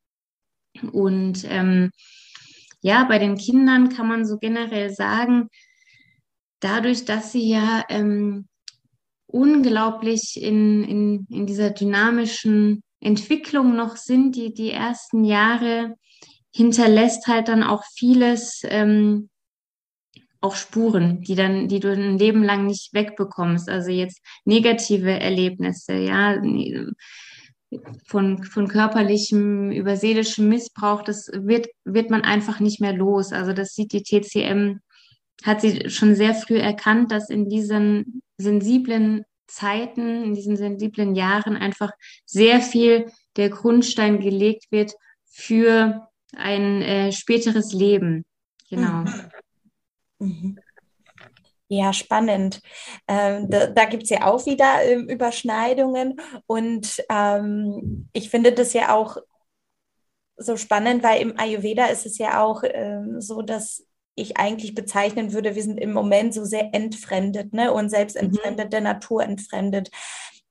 Und ähm, ja, bei den Kindern kann man so generell sagen, dadurch, dass sie ja ähm, unglaublich in, in, in dieser dynamischen Entwicklung noch sind, die, die ersten Jahre, hinterlässt halt dann auch vieles, ähm, auch Spuren, die dann, die du ein Leben lang nicht wegbekommst. Also jetzt negative Erlebnisse, ja, von, von körperlichem über seelischem Missbrauch, das wird, wird man einfach nicht mehr los. Also das sieht die TCM hat sie schon sehr früh erkannt, dass in diesen sensiblen Zeiten, in diesen sensiblen Jahren einfach sehr viel der Grundstein gelegt wird für ein äh, späteres Leben. Genau. Mhm. mhm. Ja, spannend. Ähm, da da gibt es ja auch wieder ähm, Überschneidungen und ähm, ich finde das ja auch so spannend, weil im Ayurveda ist es ja auch ähm, so, dass ich eigentlich bezeichnen würde, wir sind im Moment so sehr entfremdet ne? und selbst entfremdet, mhm. der Natur entfremdet.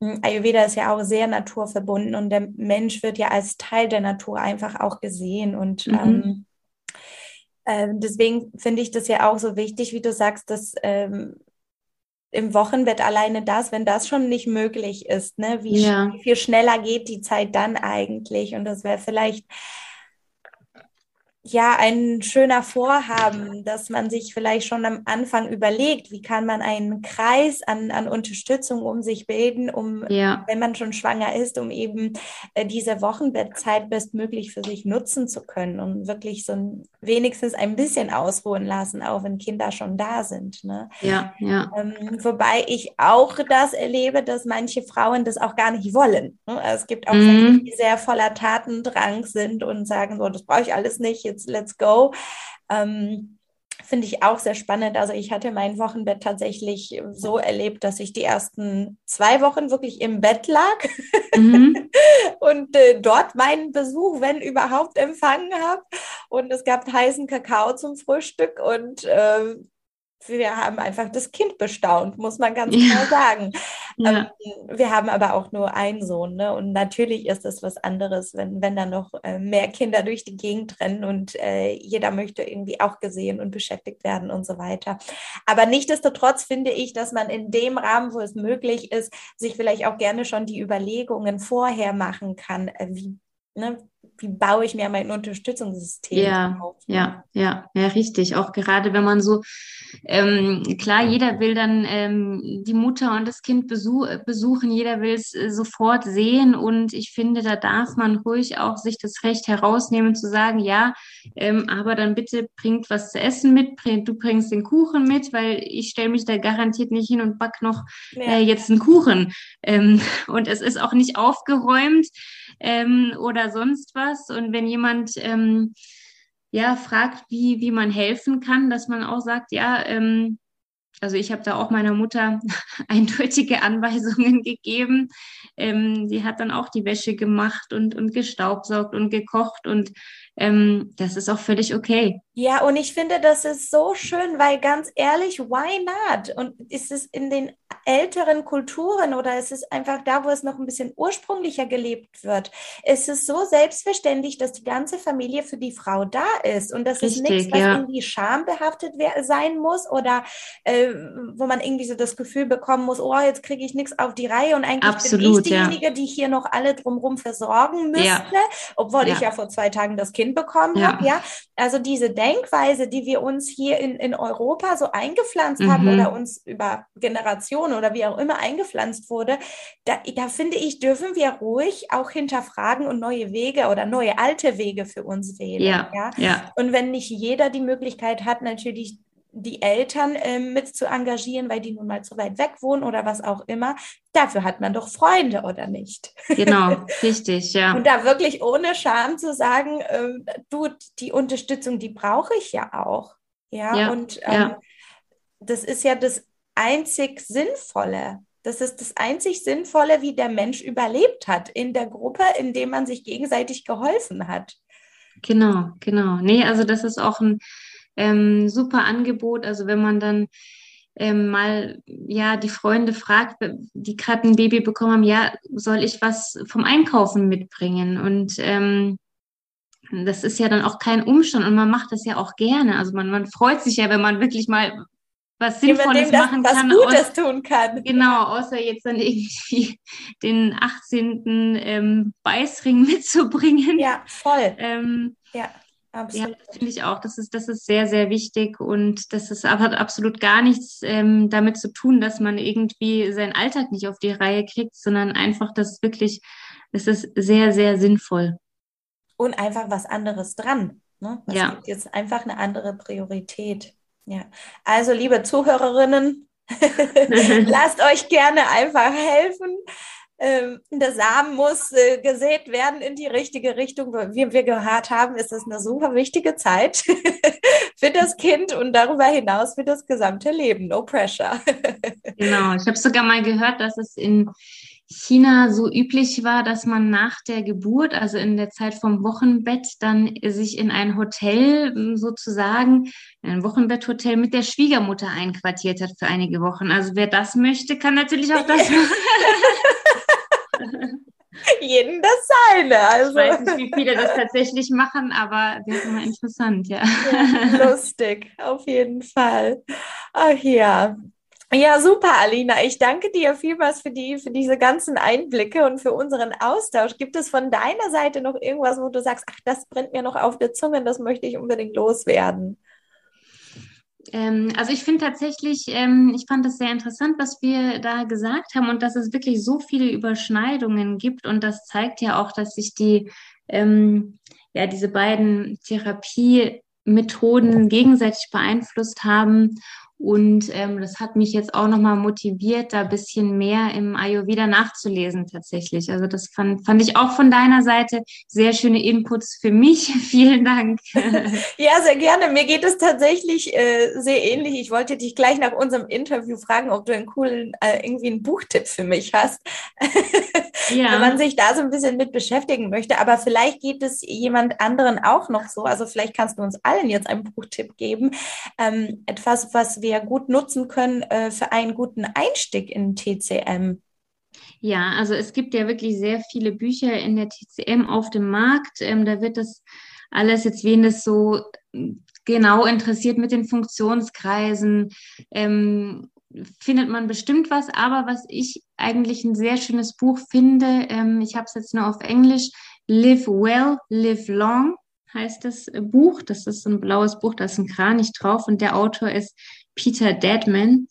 Hm, Ayurveda ist ja auch sehr naturverbunden und der Mensch wird ja als Teil der Natur einfach auch gesehen. Und mhm. ähm, äh, deswegen finde ich das ja auch so wichtig, wie du sagst, dass ähm, im Wochenbett alleine das, wenn das schon nicht möglich ist, ne? wie, ja. wie viel schneller geht die Zeit dann eigentlich? Und das wäre vielleicht ja ein schöner Vorhaben, dass man sich vielleicht schon am Anfang überlegt, wie kann man einen Kreis an, an Unterstützung um sich bilden, um, ja. wenn man schon schwanger ist, um eben äh, diese Wochenbettzeit bestmöglich für sich nutzen zu können und wirklich so ein, wenigstens ein bisschen ausruhen lassen, auch wenn Kinder schon da sind. Ne? Ja, ja. Ähm, wobei ich auch das erlebe, dass manche Frauen das auch gar nicht wollen. Ne? Also es gibt auch mhm. Menschen, die sehr voller Tatendrang sind und sagen so, das brauche ich alles nicht jetzt let's go. Ähm, Finde ich auch sehr spannend. Also ich hatte mein Wochenbett tatsächlich so erlebt, dass ich die ersten zwei Wochen wirklich im Bett lag mhm. und äh, dort meinen Besuch, wenn überhaupt, empfangen habe. Und es gab heißen Kakao zum Frühstück und äh, wir haben einfach das Kind bestaunt, muss man ganz ja. klar sagen. Ja. Ähm, wir haben aber auch nur einen Sohn, ne? Und natürlich ist es was anderes, wenn, wenn dann noch äh, mehr Kinder durch die Gegend rennen und äh, jeder möchte irgendwie auch gesehen und beschäftigt werden und so weiter. Aber nichtsdestotrotz finde ich, dass man in dem Rahmen, wo es möglich ist, sich vielleicht auch gerne schon die Überlegungen vorher machen kann, äh, wie, ne, wie baue ich mir mein Unterstützungssystem ja, auf. Ja, ja, ja, richtig. Auch gerade wenn man so, ähm, klar, jeder will dann ähm, die Mutter und das Kind besuch, besuchen, jeder will es äh, sofort sehen und ich finde, da darf man ruhig auch sich das Recht herausnehmen zu sagen, ja, ähm, aber dann bitte bringt was zu essen mit, bring, du bringst den Kuchen mit, weil ich stelle mich da garantiert nicht hin und back noch äh, jetzt einen Kuchen. Ähm, und es ist auch nicht aufgeräumt ähm, oder sonst was. Und wenn jemand ähm, ja fragt, wie, wie man helfen kann, dass man auch sagt, ja, ähm, also ich habe da auch meiner Mutter eindeutige Anweisungen gegeben. Ähm, sie hat dann auch die Wäsche gemacht und, und gestaubsaugt und gekocht und ähm, das ist auch völlig okay. Ja, und ich finde, das ist so schön, weil ganz ehrlich, why not? Und ist es in den älteren Kulturen oder ist es einfach da, wo es noch ein bisschen ursprünglicher gelebt wird? Ist es so selbstverständlich, dass die ganze Familie für die Frau da ist und dass Richtig, es nichts, was ja. irgendwie schambehaftet sein muss oder äh, wo man irgendwie so das Gefühl bekommen muss, oh, jetzt kriege ich nichts auf die Reihe und eigentlich Absolut, bin ich diejenige, ja. die hier noch alle drumherum versorgen müsste, ja. obwohl ich ja vor zwei Tagen das Kind Kind bekommen ja. habe. Ja, also diese Denkweise, die wir uns hier in, in Europa so eingepflanzt mhm. haben oder uns über Generationen oder wie auch immer eingepflanzt wurde, da, da finde ich, dürfen wir ruhig auch hinterfragen und neue Wege oder neue alte Wege für uns wählen. Ja, ja? ja. Und wenn nicht jeder die Möglichkeit hat, natürlich die Eltern äh, mit zu engagieren, weil die nun mal zu weit weg wohnen oder was auch immer. Dafür hat man doch Freunde, oder nicht? Genau, richtig, ja. Und da wirklich ohne Scham zu sagen, äh, du, die Unterstützung, die brauche ich ja auch. Ja, ja und ähm, ja. das ist ja das einzig Sinnvolle. Das ist das einzig Sinnvolle, wie der Mensch überlebt hat in der Gruppe, in dem man sich gegenseitig geholfen hat. Genau, genau. Nee, also das ist auch ein ähm, super Angebot. Also wenn man dann ähm, mal ja die Freunde fragt, die gerade ein Baby bekommen haben, ja, soll ich was vom Einkaufen mitbringen? Und ähm, das ist ja dann auch kein Umstand und man macht das ja auch gerne. Also man, man freut sich ja, wenn man wirklich mal was Sinnvolles das, machen was kann. Was Gutes aus, tun kann. Genau, außer jetzt dann irgendwie den 18. Ähm, Beißring mitzubringen. Ja, voll. Ähm, ja. Absolut. Ja, finde ich auch. Das ist, das ist sehr, sehr wichtig und das ist, hat absolut gar nichts ähm, damit zu tun, dass man irgendwie seinen Alltag nicht auf die Reihe kriegt, sondern einfach, dass wirklich, es ist sehr, sehr sinnvoll. Und einfach was anderes dran. Ne? Es ja. gibt jetzt einfach eine andere Priorität. Ja. Also, liebe Zuhörerinnen, lasst euch gerne einfach helfen ähm, der Samen muss äh, gesät werden in die richtige Richtung. Wie wir gehört haben, ist das eine super wichtige Zeit für das Kind und darüber hinaus für das gesamte Leben. No pressure. genau, ich habe sogar mal gehört, dass es in China so üblich war, dass man nach der Geburt, also in der Zeit vom Wochenbett, dann sich in ein Hotel hm, sozusagen, ein Wochenbetthotel mit der Schwiegermutter einquartiert hat für einige Wochen. Also wer das möchte, kann natürlich auch das machen. Jeden das seine. Also. Ich weiß nicht, wie viele das tatsächlich machen, aber wäre immer interessant, ja. ja. Lustig, auf jeden Fall. Ach ja. Ja, super, Alina. Ich danke dir vielmals für, die, für diese ganzen Einblicke und für unseren Austausch. Gibt es von deiner Seite noch irgendwas, wo du sagst, ach, das brennt mir noch auf der Zunge, das möchte ich unbedingt loswerden? Ähm, also ich finde tatsächlich, ähm, ich fand es sehr interessant, was wir da gesagt haben und dass es wirklich so viele Überschneidungen gibt und das zeigt ja auch, dass sich die, ähm, ja, diese beiden Therapiemethoden gegenseitig beeinflusst haben und ähm, das hat mich jetzt auch nochmal motiviert, da ein bisschen mehr im Ayurveda nachzulesen tatsächlich. Also das fand, fand ich auch von deiner Seite sehr schöne Inputs für mich. Vielen Dank. Ja, sehr gerne. Mir geht es tatsächlich äh, sehr ähnlich. Ich wollte dich gleich nach unserem Interview fragen, ob du einen coolen, äh, irgendwie einen Buchtipp für mich hast. Ja. Wenn man sich da so ein bisschen mit beschäftigen möchte. Aber vielleicht geht es jemand anderen auch noch so. Also vielleicht kannst du uns allen jetzt einen Buchtipp geben. Ähm, etwas, was wir gut nutzen können äh, für einen guten Einstieg in TCM? Ja, also es gibt ja wirklich sehr viele Bücher in der TCM auf dem Markt. Ähm, da wird das alles jetzt, wen das so genau interessiert mit den Funktionskreisen, ähm, findet man bestimmt was. Aber was ich eigentlich ein sehr schönes Buch finde, ähm, ich habe es jetzt nur auf Englisch, Live Well, Live Long heißt das Buch. Das ist ein blaues Buch, da ist ein Kranich drauf und der Autor ist Peter Deadman.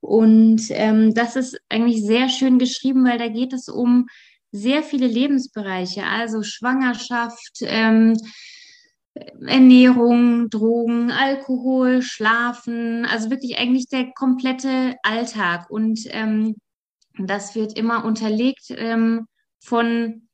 Und ähm, das ist eigentlich sehr schön geschrieben, weil da geht es um sehr viele Lebensbereiche, also Schwangerschaft, ähm, Ernährung, Drogen, Alkohol, Schlafen, also wirklich eigentlich der komplette Alltag. Und ähm, das wird immer unterlegt ähm, von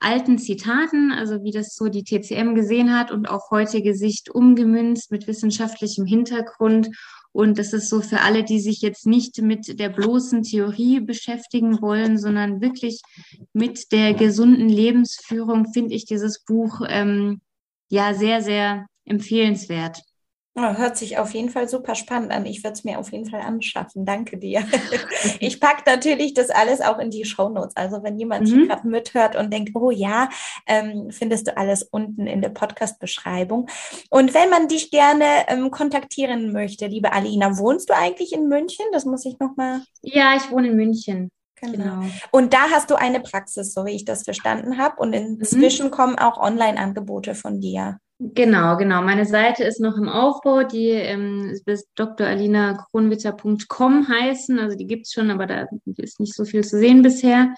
alten Zitaten, also wie das so die TCM gesehen hat und auf heutige Sicht umgemünzt mit wissenschaftlichem Hintergrund. Und das ist so für alle, die sich jetzt nicht mit der bloßen Theorie beschäftigen wollen, sondern wirklich mit der gesunden Lebensführung, finde ich dieses Buch ähm, ja sehr, sehr empfehlenswert. Oh, hört sich auf jeden Fall super spannend an. Ich würde es mir auf jeden Fall anschaffen. Danke dir. Ich packe natürlich das alles auch in die Show Notes. Also wenn jemand mhm. gerade mithört und denkt, oh ja, ähm, findest du alles unten in der Podcast-Beschreibung. Und wenn man dich gerne ähm, kontaktieren möchte, liebe Alina, wohnst du eigentlich in München? Das muss ich nochmal. Ja, ich wohne in München. Genau. genau. Und da hast du eine Praxis, so wie ich das verstanden habe. Und inzwischen mhm. kommen auch Online-Angebote von dir. Genau, genau. Meine Seite ist noch im Aufbau, die ähm, bis dralinakronwitter.com heißen. Also die gibt's schon, aber da ist nicht so viel zu sehen bisher.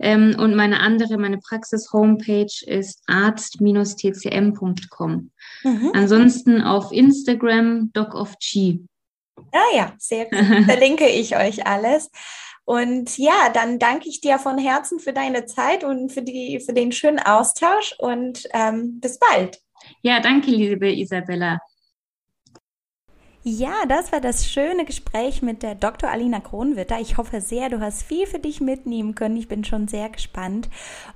Ähm, und meine andere, meine Praxis-Homepage ist arzt-tcm.com. Mhm. Ansonsten auf Instagram Doc of G. Ah ja, sehr gut. Verlinke ich euch alles. Und ja, dann danke ich dir von Herzen für deine Zeit und für, die, für den schönen Austausch und ähm, bis bald. Ja, danke, liebe Isabella. Ja, das war das schöne Gespräch mit der Dr. Alina Kronwitter. Ich hoffe sehr, du hast viel für dich mitnehmen können. Ich bin schon sehr gespannt.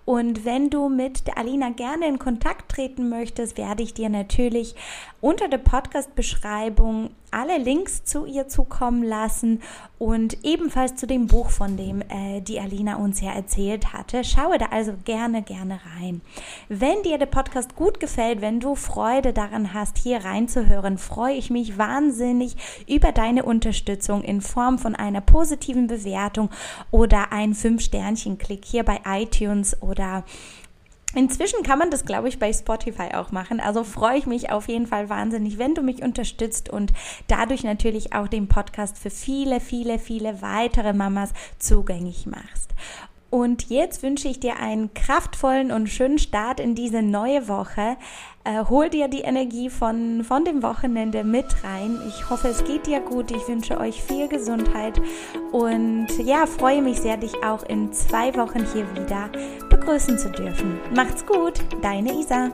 Und wenn du mit der Alina gerne in Kontakt treten möchtest, werde ich dir natürlich unter der Podcast-Beschreibung alle Links zu ihr zukommen lassen und ebenfalls zu dem Buch, von dem äh, die Alina uns ja erzählt hatte. Schaue da also gerne, gerne rein. Wenn dir der Podcast gut gefällt, wenn du Freude daran hast, hier reinzuhören, freue ich mich wahnsinnig über deine Unterstützung in Form von einer positiven Bewertung oder ein Fünf-Sternchen-Klick hier bei iTunes oder Inzwischen kann man das, glaube ich, bei Spotify auch machen. Also freue ich mich auf jeden Fall wahnsinnig, wenn du mich unterstützt und dadurch natürlich auch den Podcast für viele, viele, viele weitere Mamas zugänglich machst. Und jetzt wünsche ich dir einen kraftvollen und schönen Start in diese neue Woche. Äh, hol dir die Energie von, von dem Wochenende mit rein. Ich hoffe, es geht dir gut. Ich wünsche euch viel Gesundheit und ja, freue mich sehr, dich auch in zwei Wochen hier wieder begrüßen zu dürfen. Macht's gut, deine Isa.